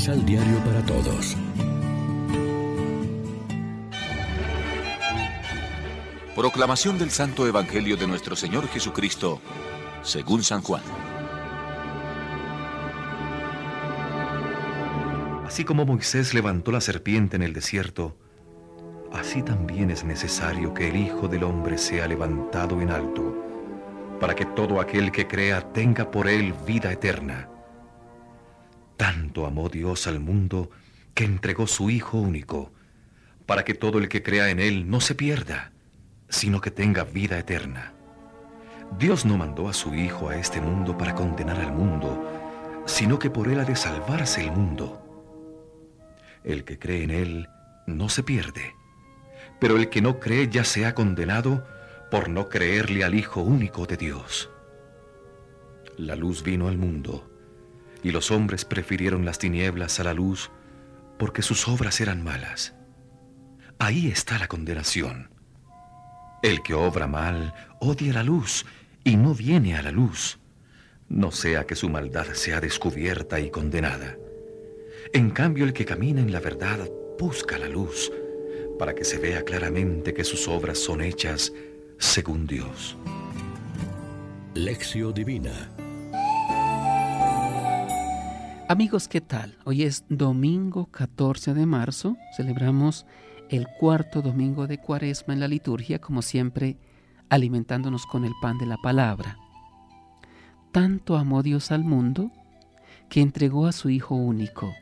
Misal Diario para Todos. Proclamación del Santo Evangelio de nuestro Señor Jesucristo, según San Juan. Así como Moisés levantó la serpiente en el desierto, así también es necesario que el Hijo del Hombre sea levantado en alto, para que todo aquel que crea tenga por él vida eterna. Tanto amó Dios al mundo que entregó su Hijo único, para que todo el que crea en él no se pierda, sino que tenga vida eterna. Dios no mandó a su Hijo a este mundo para condenar al mundo, sino que por él ha de salvarse el mundo. El que cree en él no se pierde, pero el que no cree ya se ha condenado por no creerle al Hijo único de Dios. La luz vino al mundo, y los hombres prefirieron las tinieblas a la luz porque sus obras eran malas. Ahí está la condenación. El que obra mal odia la luz y no viene a la luz, no sea que su maldad sea descubierta y condenada. En cambio, el que camina en la verdad busca la luz, para que se vea claramente que sus obras son hechas según Dios. Lección Divina Amigos, ¿qué tal? Hoy es domingo 14 de marzo, celebramos el cuarto domingo de Cuaresma en la liturgia, como siempre, alimentándonos con el pan de la palabra. Tanto amó Dios al mundo que entregó a su Hijo único.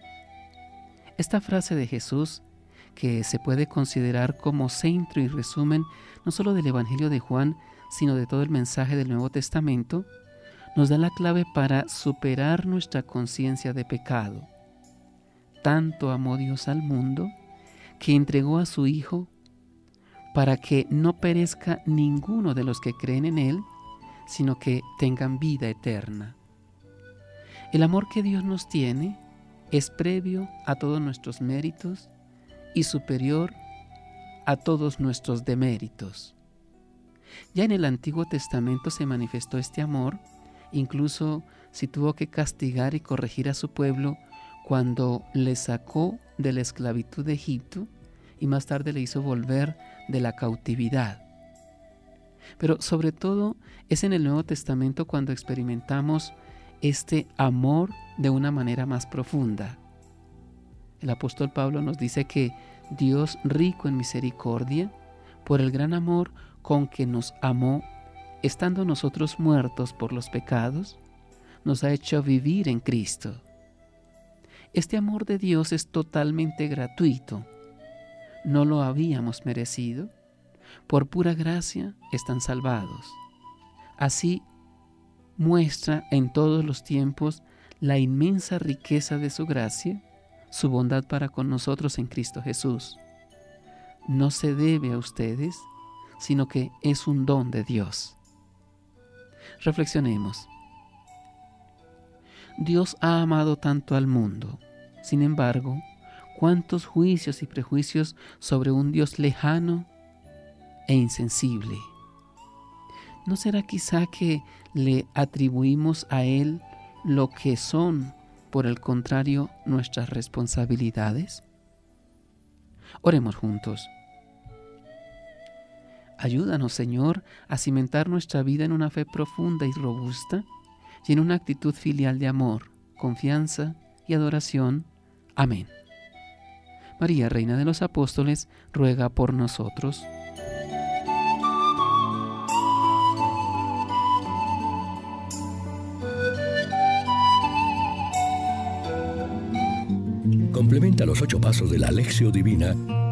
Esta frase de Jesús, que se puede considerar como centro y resumen no solo del Evangelio de Juan, sino de todo el mensaje del Nuevo Testamento, nos da la clave para superar nuestra conciencia de pecado. Tanto amó Dios al mundo que entregó a su Hijo para que no perezca ninguno de los que creen en Él, sino que tengan vida eterna. El amor que Dios nos tiene es previo a todos nuestros méritos y superior a todos nuestros deméritos. Ya en el Antiguo Testamento se manifestó este amor, incluso si tuvo que castigar y corregir a su pueblo cuando le sacó de la esclavitud de Egipto y más tarde le hizo volver de la cautividad. Pero sobre todo es en el Nuevo Testamento cuando experimentamos este amor de una manera más profunda. El apóstol Pablo nos dice que Dios rico en misericordia, por el gran amor con que nos amó, estando nosotros muertos por los pecados, nos ha hecho vivir en Cristo. Este amor de Dios es totalmente gratuito. No lo habíamos merecido. Por pura gracia están salvados. Así muestra en todos los tiempos la inmensa riqueza de su gracia, su bondad para con nosotros en Cristo Jesús. No se debe a ustedes, sino que es un don de Dios. Reflexionemos. Dios ha amado tanto al mundo. Sin embargo, cuántos juicios y prejuicios sobre un Dios lejano e insensible. ¿No será quizá que le atribuimos a Él lo que son, por el contrario, nuestras responsabilidades? Oremos juntos. Ayúdanos, Señor, a cimentar nuestra vida en una fe profunda y robusta y en una actitud filial de amor, confianza y adoración. Amén. María, Reina de los Apóstoles, ruega por nosotros. Complementa los ocho pasos de la Alexio Divina